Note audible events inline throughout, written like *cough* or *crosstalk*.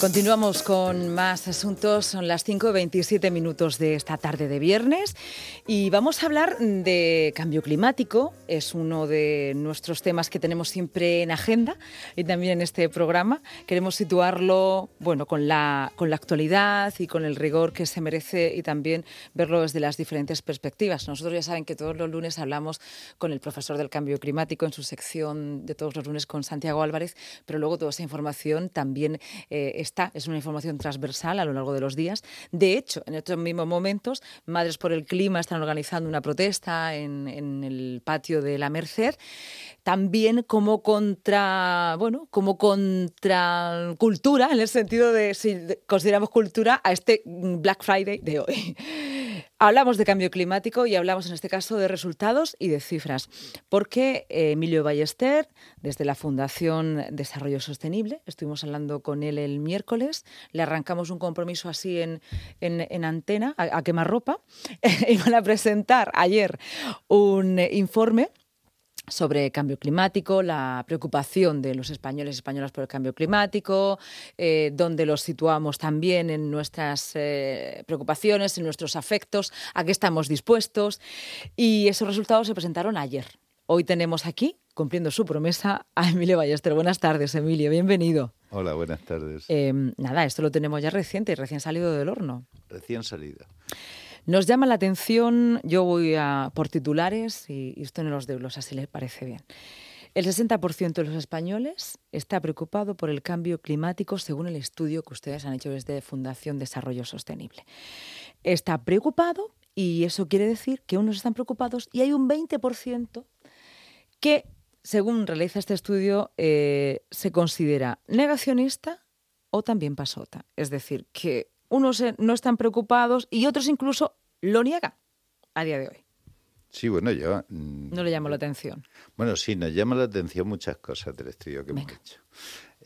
Continuamos con más asuntos. Son las 5.27 minutos de esta tarde de viernes y vamos a hablar de cambio climático. Es uno de nuestros temas que tenemos siempre en agenda y también en este programa. Queremos situarlo bueno, con, la, con la actualidad y con el rigor que se merece y también verlo desde las diferentes perspectivas. Nosotros ya saben que todos los lunes hablamos con el profesor del cambio climático en su sección de todos los lunes con Santiago Álvarez, pero luego toda esa información también eh, está, es una información transversal a lo largo de los días. De hecho, en estos mismos momentos, Madres por el Clima están organizando una protesta en, el patio de la Merced, también como contra, bueno, como contra cultura, en el sentido de si consideramos cultura a este Black Friday de hoy. Hablamos de cambio climático y hablamos en este caso de resultados y de cifras, porque eh, Emilio Ballester, desde la Fundación Desarrollo Sostenible, estuvimos hablando con él el miércoles, le arrancamos un compromiso así en, en, antena, a, a quemarropa, iban *laughs* a presentar ayer un informe sobre cambio climático, la preocupación de los españoles y españolas por el cambio climático, eh, donde los situamos también en nuestras eh, preocupaciones, en nuestros afectos, a qué estamos dispuestos. Y esos resultados se presentaron ayer. Hoy tenemos aquí, cumpliendo su promesa, a Emilio Ballester. Buenas tardes, Emilio, bienvenido. Hola, buenas tardes. Em, nada, esto lo tenemos ya reciente, recién salido del horno. Recién salido. Nos llama la atención, yo voy a, por titulares y, esto no los desglosa si le parece bien. El 60% de los españoles está preocupado por el cambio climático según el estudio que ustedes han hecho desde Fundación Desarrollo Sostenible. Está preocupado y eso quiere decir que unos están preocupados y hay un 20% que, según realiza este estudio, eh, se considera negacionista o también pasota. Es decir, que unos no están preocupados y otros incluso lo niegan a día de hoy. Sí, bueno, yo... Mm, no le llamo la atención. Bueno, sí, nos llama la atención muchas cosas del estudio que hemos hecho.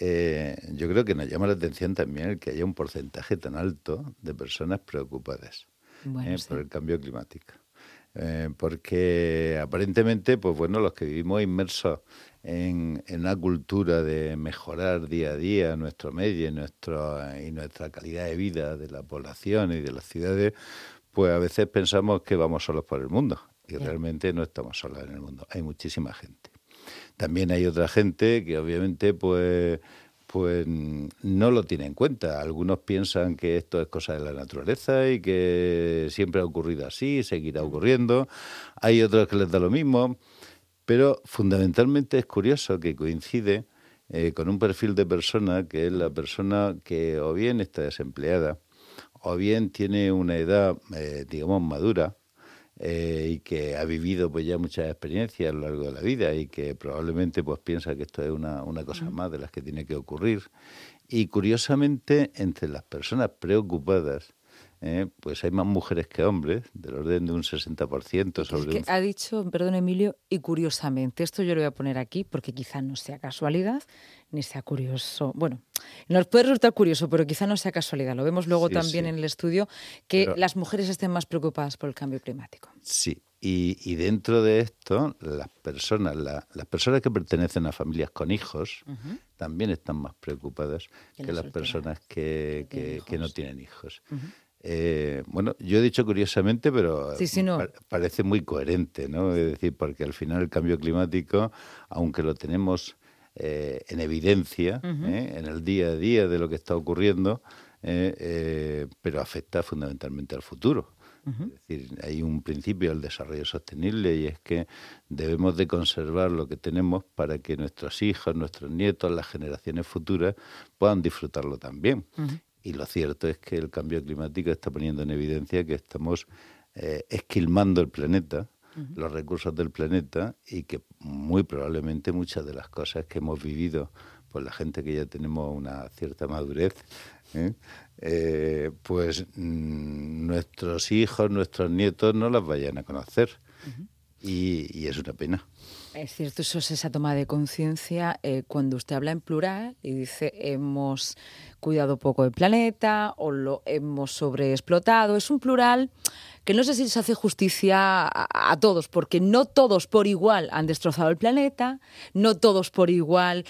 Eh, yo creo que nos llama la atención también el que haya un porcentaje tan alto de personas preocupadas eh, por el cambio climático. Eh, porque aparentemente, pues bueno, los que vivimos inmersos en, una cultura de mejorar día a día nuestro medio y, nuestro, y nuestra calidad de vida de la población y de las ciudades, pues a veces pensamos que vamos solos por el mundo y realmente no estamos solos en el mundo. Hay muchísima gente. También hay otra gente que obviamente pues pues no lo tiene en cuenta. Algunos piensan que esto es cosa de la naturaleza y que siempre ha ocurrido así, seguirá ocurriendo. Hay otros que les da lo mismo. Pero fundamentalmente es curioso que coincide eh, con un perfil de persona que es la persona que o bien está desempleada o bien tiene una edad, eh, digamos, madura eh, y que ha vivido pues ya muchas experiencias a lo largo de la vida y que probablemente pues piensa que esto es una, una cosa más de las que tiene que ocurrir. Y curiosamente, entre las personas preocupadas ¿eh? pues hay más mujeres que hombres, del orden de un 60% sobre... Es que ha dicho, perdón Emilio, y curiosamente, esto yo lo voy a poner aquí porque quizá no sea casualidad, ni sea curioso. Bueno, nos puede resultar curioso, pero quizá no sea casualidad. Lo vemos luego también en el estudio, que las mujeres estén más preocupadas por el cambio climático. Sí, y, dentro de esto, las personas, las personas que pertenecen a familias con hijos, también están más preocupadas que, las personas que, que, no tienen hijos. Eh, bueno, yo he dicho curiosamente, pero parece muy coherente, ¿no? Es decir, porque al final el cambio climático, aunque lo tenemos eh, en evidencia, ¿eh? en el día a día de lo que está ocurriendo, pero afecta fundamentalmente al futuro. Es decir, hay un principio del desarrollo sostenible y es que debemos de conservar lo que tenemos para que nuestros hijos, nuestros nietos, las generaciones futuras puedan disfrutarlo también. Y lo cierto es que el cambio climático está poniendo en evidencia que estamos eh, esquilmando el planeta, los recursos del planeta, y que muy probablemente muchas de las cosas que hemos vivido, por la gente que ya tenemos una cierta madurez, ¿eh? Eh, pues mm, nuestros hijos, nuestros nietos no las vayan a conocer. Y es una pena. Es cierto, eso es esa toma de conciencia eh, cuando usted habla en plural y dice hemos cuidado poco del planeta o lo hemos sobreexplotado. Es un plural que no sé si se hace justicia a, todos, porque no todos por igual han destrozado el planeta, no todos por igual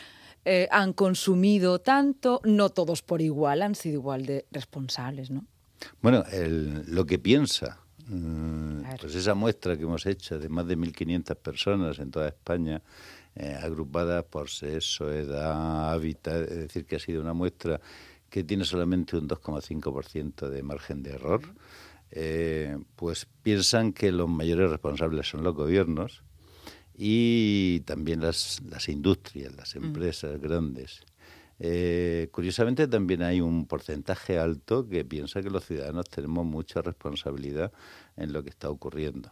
eh, han consumido tanto, no todos por igual han sido igual de responsables, ¿no? Bueno, lo que piensa, pues esa muestra que hemos hecho de más de 1.500 personas en toda España, eh, agrupadas por sexo, edad, hábitat, es decir, que ha sido una muestra que tiene solamente un 2,5% de margen de error, eh, pues piensan que los mayores responsables son los gobiernos y también las, las industrias, las mm. empresas grandes. Eh, curiosamente también hay un porcentaje alto que piensa que los ciudadanos tenemos mucha responsabilidad en lo que está ocurriendo.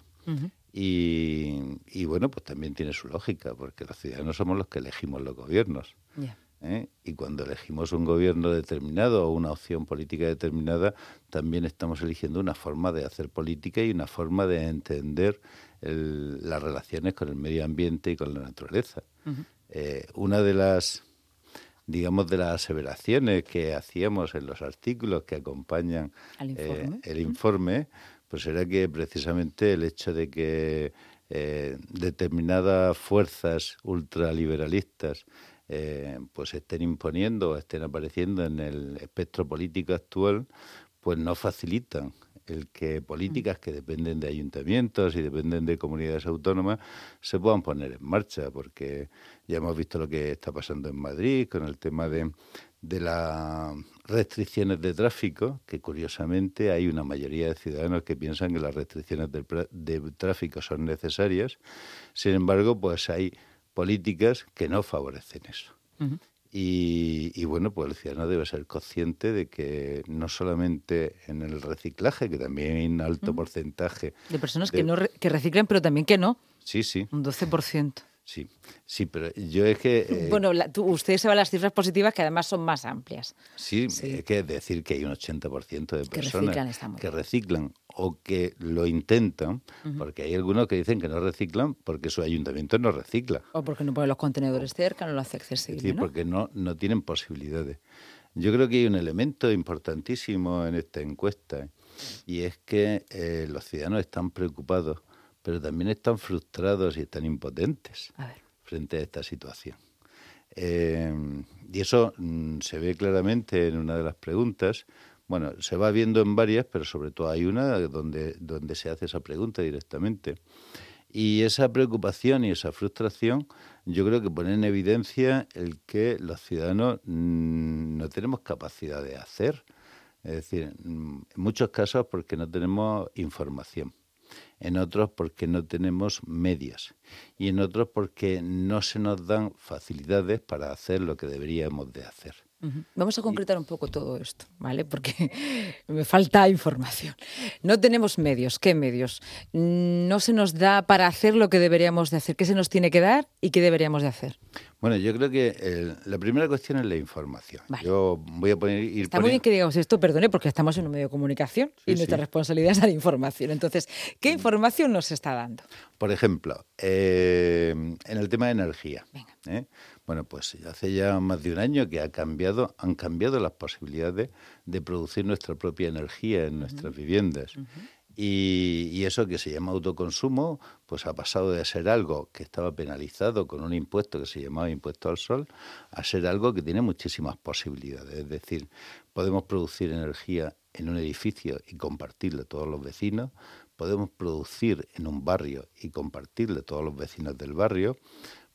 y, bueno, pues también tiene su lógica, porque los ciudadanos somos los que elegimos los gobiernos. ¿eh? Y cuando elegimos un gobierno determinado o una opción política determinada, también estamos eligiendo una forma de hacer política y una forma de entender las relaciones con el medio ambiente y con la naturaleza. Eh, una de las digamos, de las aseveraciones que hacíamos en los artículos que acompañan eh, el informe, pues era que precisamente el hecho de que determinadas fuerzas ultraliberalistas eh, pues estén imponiendo o estén apareciendo en el espectro político actual, pues no facilitan el que políticas que dependen de ayuntamientos y dependen de comunidades autónomas se puedan poner en marcha, porque ya hemos visto lo que está pasando en Madrid con el tema de, de las restricciones de tráfico, que curiosamente hay una mayoría de ciudadanos que piensan que las restricciones de, de tráfico son necesarias, sin embargo, pues hay políticas que no favorecen eso. Y, bueno, pues el ciudadano debe ser consciente de que no solamente en el reciclaje, que también hay un alto porcentaje... De personas que, no que reciclan, pero también que no. Sí, sí. Un 12%. Sí, sí, pero yo es que... Eh, bueno, usted se va a las cifras positivas que además son más amplias. Sí, hay que decir que hay un 80% de personas que reciclan, o que lo intentan, porque hay algunos que dicen que no reciclan porque su ayuntamiento no recicla. O porque no pone los contenedores cerca, no lo hace accesible. Sí, porque no, no tienen posibilidades. Yo creo que hay un elemento importantísimo en esta encuesta y es que eh, los ciudadanos están preocupados pero también están frustrados y están impotentes frente a esta situación. Eh, y eso mm, se ve claramente en una de las preguntas. Bueno, se va viendo en varias, pero sobre todo hay una donde, donde se hace esa pregunta directamente. Y esa preocupación y esa frustración yo creo que pone en evidencia el que los ciudadanos mm, no tenemos capacidad de hacer. Es decir, en muchos casos porque no tenemos información en otros porque no tenemos medios y en otros porque no se nos dan facilidades para hacer lo que deberíamos de hacer. Vamos a concretar un poco todo esto, ¿vale? Porque *laughs* me falta información. No tenemos medios. ¿Qué medios? No se nos da para hacer lo que deberíamos de hacer. ¿Qué se nos tiene que dar y qué deberíamos de hacer? Bueno, yo creo que la primera cuestión es la información. Yo voy a poner... Está muy bien que digamos esto, perdone, porque estamos en un medio de comunicación y nuestra responsabilidad es dar información. Entonces, ¿qué información nos está dando? Por ejemplo, eh, en el tema de energía. ¿eh? Bueno, pues hace ya más de un año que ha cambiado, han cambiado las posibilidades de, producir nuestra propia energía en nuestras viviendas. Y, eso que se llama autoconsumo, pues ha pasado de ser algo que estaba penalizado con un impuesto que se llamaba impuesto al sol, a ser algo que tiene muchísimas posibilidades. Es decir, podemos producir energía en un edificio y compartirla a todos los vecinos, podemos producir en un barrio y compartirle a todos los vecinos del barrio,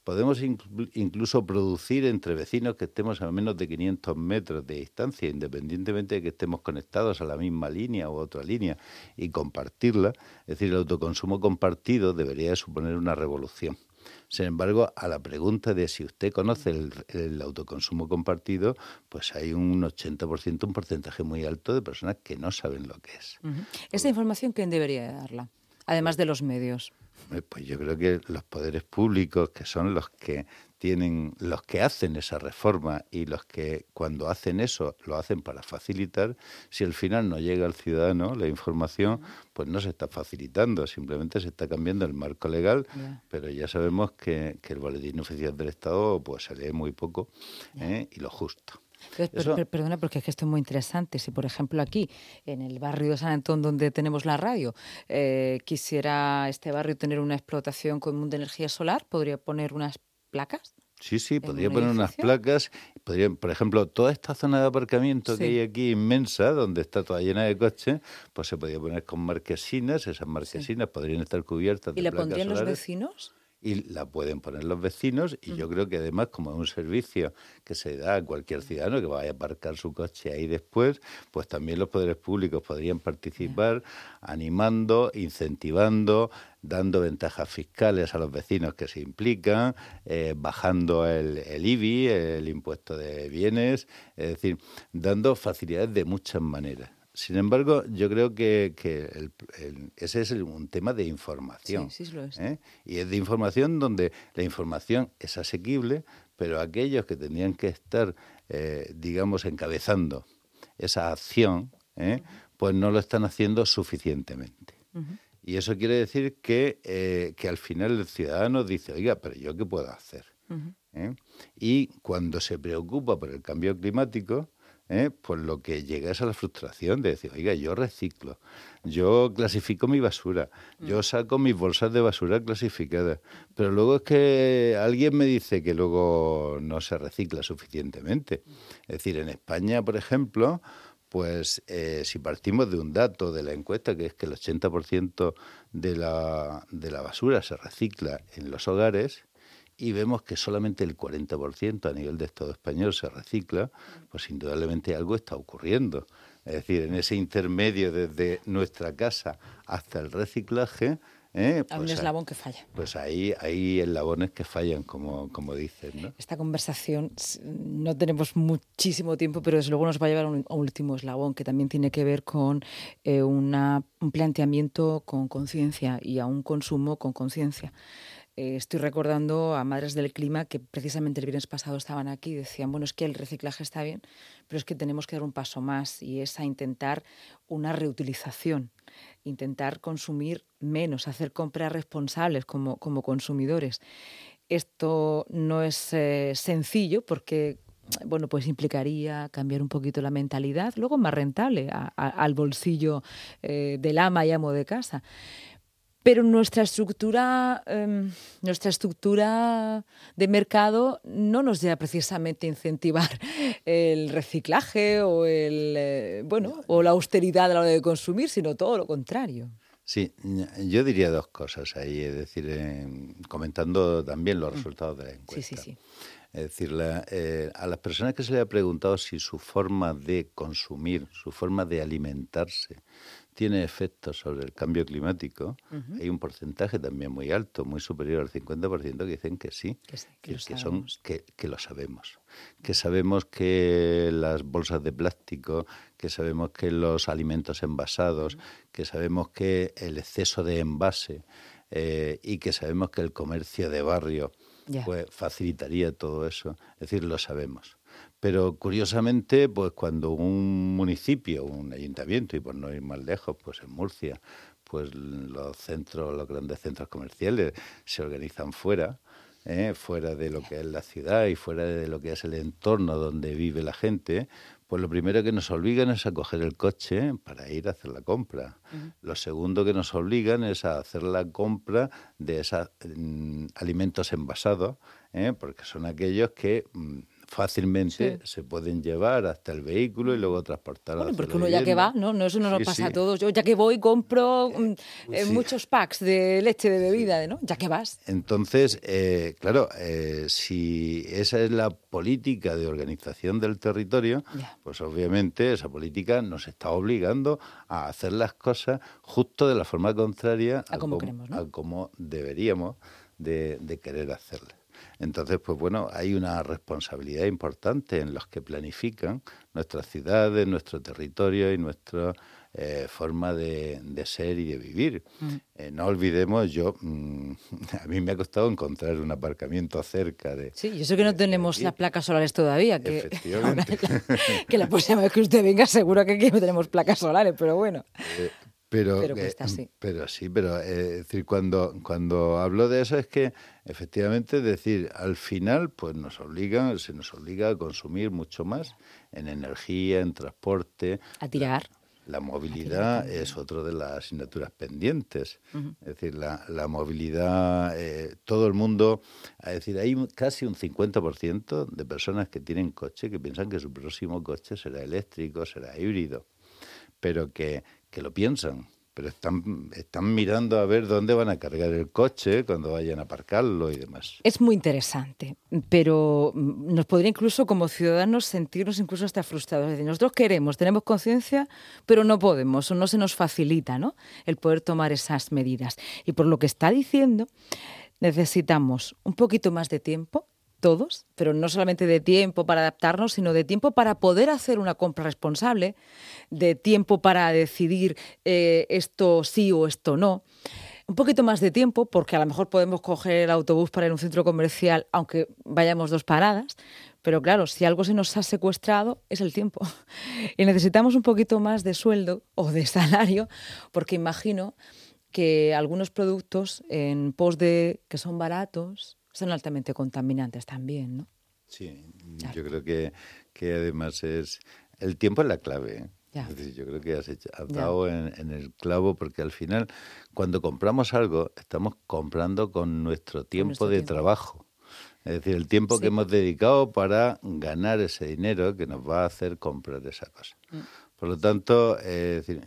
Podemos incluso producir entre vecinos que estemos a menos de 500 metros de distancia, independientemente de que estemos conectados a la misma línea u otra línea, y compartirla. Es decir, el autoconsumo compartido debería suponer una revolución. Sin embargo, a la pregunta de si usted conoce el, autoconsumo compartido, pues hay un 80%, un porcentaje muy alto de personas que no saben lo que es. ¿Esta información quién debería darla? Además de los medios. Eh, pues yo creo que los poderes públicos, que son los que tienen, los que hacen esa reforma y los que cuando hacen eso lo hacen para facilitar, si al final no llega al ciudadano la información, pues no se está facilitando, simplemente se está cambiando el marco legal, pero ya sabemos que, el boletín oficial del Estado pues se lee muy poco ¿eh? y lo justo perdona, porque es que esto es muy interesante. Si, por ejemplo, aquí, en el barrio de San Antón, donde tenemos la radio, eh, quisiera este barrio tener una explotación común de energía solar, ¿podría poner unas placas? Sí, sí, podría poner unas placas. Podría, por ejemplo, toda esta zona de aparcamiento que hay aquí inmensa, donde está toda llena de coches, pues se podría poner con marquesinas. Esas marquesinas podrían estar cubiertas ¿Y de la pondrían los vecinos? Y la pueden poner los vecinos y yo creo que además como es un servicio que se da a cualquier ciudadano que vaya a aparcar su coche ahí después, pues también los poderes públicos podrían participar animando, incentivando, dando ventajas fiscales a los vecinos que se implican, eh, bajando el, el IBI, el impuesto de bienes, es decir, dando facilidades de muchas maneras. Sin embargo, yo creo que, ese es un tema de información. Sí, sí lo es. ¿eh? Y es de información donde la información es asequible, pero aquellos que tendrían que estar, eh, digamos, encabezando esa acción, ¿eh? pues no lo están haciendo suficientemente. Y eso quiere decir que, que al final el ciudadano dice, oiga, pero yo qué puedo hacer. Y cuando se preocupa por el cambio climático, ¿eh? pues lo que llega es a la frustración de decir, oiga, yo reciclo, yo clasifico mi basura, yo mm. saco mis bolsas de basura clasificadas, pero luego es que alguien me dice que luego no se recicla suficientemente. Es decir, en España, por ejemplo, pues eh, si partimos de un dato de la encuesta, que es que el 80% de la, de la basura se recicla en los hogares, y vemos que solamente el 40% a nivel de Estado español se recicla, pues indudablemente algo está ocurriendo. Es decir, en ese intermedio desde nuestra casa hasta el reciclaje, ¿Eh? Hay un pues eslabón que falla. Pues ahí hay eslabones que fallan, como, como dicen. ¿no? Esta conversación, no tenemos muchísimo tiempo, pero desde luego nos va a llevar a un, último eslabón que también tiene que ver con eh, una, un planteamiento con conciencia y a un consumo con conciencia. Eh, estoy recordando a Madres del Clima que precisamente el viernes pasado estaban aquí y decían, bueno, es que el reciclaje está bien, pero es que tenemos que dar un paso más y es a intentar una reutilización, intentar consumir menos, hacer compras responsables como, como consumidores. Esto no es eh, sencillo porque bueno, pues implicaría cambiar un poquito la mentalidad, luego más rentable al bolsillo eh, del ama y amo de casa. Pero nuestra estructura, em, nuestra estructura de mercado no nos lleva precisamente a incentivar *laughs* el reciclaje o el eh, bueno o la austeridad a la hora de consumir, sino todo lo contrario. Sí, yo diría dos cosas ahí, es decir, comentando también los mm. resultados de la encuesta. Sí, sí, sí. Es decir, eh, a las personas que se les ha preguntado si su forma de consumir, su forma de alimentarse, tiene efectos sobre el cambio climático, hay un porcentaje también muy alto, muy superior al 50% que dicen que sí, que, son, que, que, lo sabemos. Que sabemos que las bolsas de plástico, que sabemos que los alimentos envasados, que sabemos que el exceso de envase eh, y que sabemos que el comercio de barrio pues, facilitaría todo eso. Es decir, lo sabemos. Pero curiosamente, pues cuando un municipio, un ayuntamiento, y por no ir más lejos, pues en Murcia, pues los centros, los grandes centros comerciales se organizan fuera, ¿eh? fuera de lo que es la ciudad y fuera de lo que es el entorno donde vive la gente, pues lo primero que nos obligan es a coger el coche para ir a hacer la compra. Lo segundo que nos obligan es a hacer la compra de esos mm, alimentos envasados, ¿eh? porque son aquellos que fácilmente se pueden llevar hasta el vehículo y luego transportar bueno, porque uno ya que va, ¿no? no eso no nos pasa a todos. Yo ya que voy compro mm, eh, muchos packs de leche, de bebida, ¿no? Ya que vas. Entonces, eh, claro, eh, si esa es la política de organización del territorio, pues obviamente esa política nos está obligando a hacer las cosas justo de la forma contraria a, como, deberíamos de, de querer hacerlas. Entonces, pues bueno, hay una responsabilidad importante en los que planifican nuestras ciudades, nuestro territorio y nuestra eh, forma de, ser y de vivir. Mm. Eh, no olvidemos, yo, mm, *laughs* a mí me ha costado encontrar un aparcamiento cerca de... Sí, yo sé que no tenemos las placas solares todavía, que, Efectivamente. *laughs* que la próxima vez que usted venga seguro que aquí no tenemos placas solares, pero bueno. Eh, pero, pero, pero sí, pero es decir, cuando, cuando hablo de eso es que efectivamente, decir, al final pues nos obligan, se nos obliga a consumir mucho más en energía, en transporte. A tirar. La movilidad es otro de las asignaturas pendientes. Es decir, la, movilidad, eh, todo el mundo, es decir, hay casi un 50% de personas que tienen coche que piensan que su próximo coche será eléctrico, será híbrido, pero que, que lo piensan pero están, están mirando a ver dónde van a cargar el coche cuando vayan a aparcarlo y demás. Es muy interesante, pero mm, nos podría incluso como ciudadanos sentirnos incluso hasta frustrados. Es decir, nosotros queremos, tenemos conciencia, pero no podemos o no se nos facilita ¿no? el poder tomar esas medidas. Y por lo que está diciendo, necesitamos un poquito más de tiempo, todos, pero no solamente de tiempo para adaptarnos, sino de tiempo para poder hacer una compra responsable, de tiempo para decidir eh, esto sí o esto no. Un poquito más de tiempo, porque a lo mejor podemos coger el autobús para ir a un centro comercial, aunque vayamos dos paradas, pero claro, si algo se nos ha secuestrado es el tiempo. *laughs* Y necesitamos un poquito más de sueldo o de salario, porque imagino que algunos productos en pos de que son baratos, son altamente contaminantes también, ¿no? Sí, yo creo que, que, además es el tiempo es la clave. ¿eh? yo creo que has, dado en, el clavo porque al final cuando compramos algo estamos comprando con nuestro tiempo de trabajo. Es decir, el tiempo que hemos dedicado para ganar ese dinero que nos va a hacer comprar esa cosa. Mm. Por lo tanto,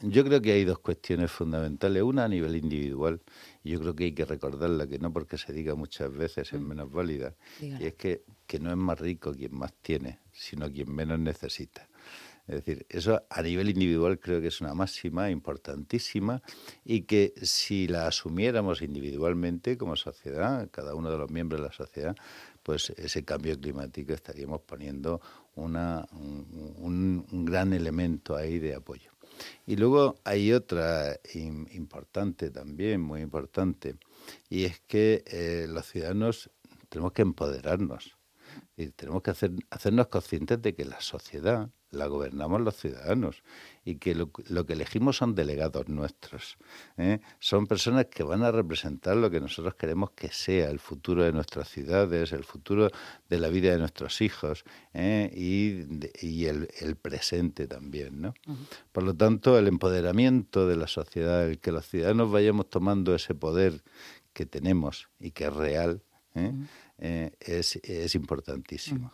yo creo que hay dos cuestiones fundamentales. Una a nivel individual, y yo creo que hay que recordarla, que no porque se diga muchas veces es mm. menos válida, y es que, que no es más rico quien más tiene, sino quien menos necesita. Es decir, eso a nivel individual creo que es una máxima importantísima y que si la asumiéramos individualmente como sociedad, cada uno de los miembros de la sociedad, pues ese cambio climático estaríamos poniendo una, un, gran elemento ahí de apoyo. Y luego hay otra importante también, muy importante, y es que eh, los ciudadanos tenemos que empoderarnos y tenemos que hacer, hacernos conscientes de que la sociedad la gobernamos los ciudadanos y que lo, que elegimos son delegados nuestros. ¿eh? Son personas que van a representar lo que nosotros queremos que sea el futuro de nuestras ciudades, el futuro de la vida de nuestros hijos ¿eh? y, el, presente también. ¿no? Por lo tanto, el empoderamiento de la sociedad, el que los ciudadanos vayamos tomando ese poder que tenemos y que es real, ¿eh? es, es importantísimo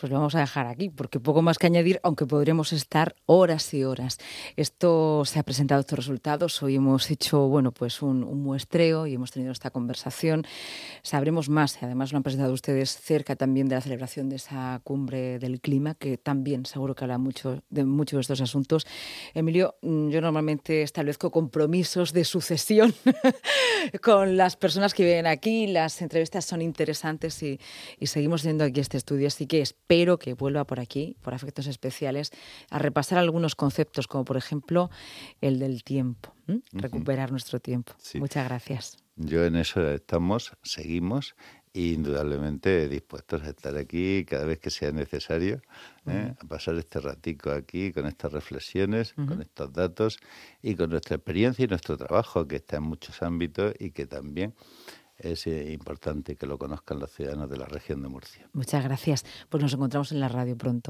pues lo vamos a dejar aquí, porque poco más que añadir, aunque podremos estar horas y horas. Esto se ha presentado estos resultados. Hoy hemos hecho, bueno, pues un, muestreo y hemos tenido esta conversación. Sabremos más, y además lo han presentado ustedes cerca también de la celebración de esa cumbre del clima, que también seguro que habla mucho de muchos de estos asuntos. Emilio, mm, yo normalmente establezco compromisos de sucesión *laughs* con las personas que viven aquí. Las entrevistas son interesantes y, y seguimos teniendo aquí este estudio, así que espero que vuelva por aquí, por afectos especiales, a repasar algunos conceptos, como por ejemplo el del tiempo, recuperar nuestro tiempo. Muchas gracias. Yo en eso estamos, seguimos e indudablemente dispuestos a estar aquí cada vez que sea necesario, ¿eh? a pasar este ratico aquí con estas reflexiones, con estos datos y con nuestra experiencia y nuestro trabajo que está en muchos ámbitos y que también es eh, importante que lo conozcan los ciudadanos de la región de Murcia. Muchas gracias. Pues nos encontramos en la radio pronto.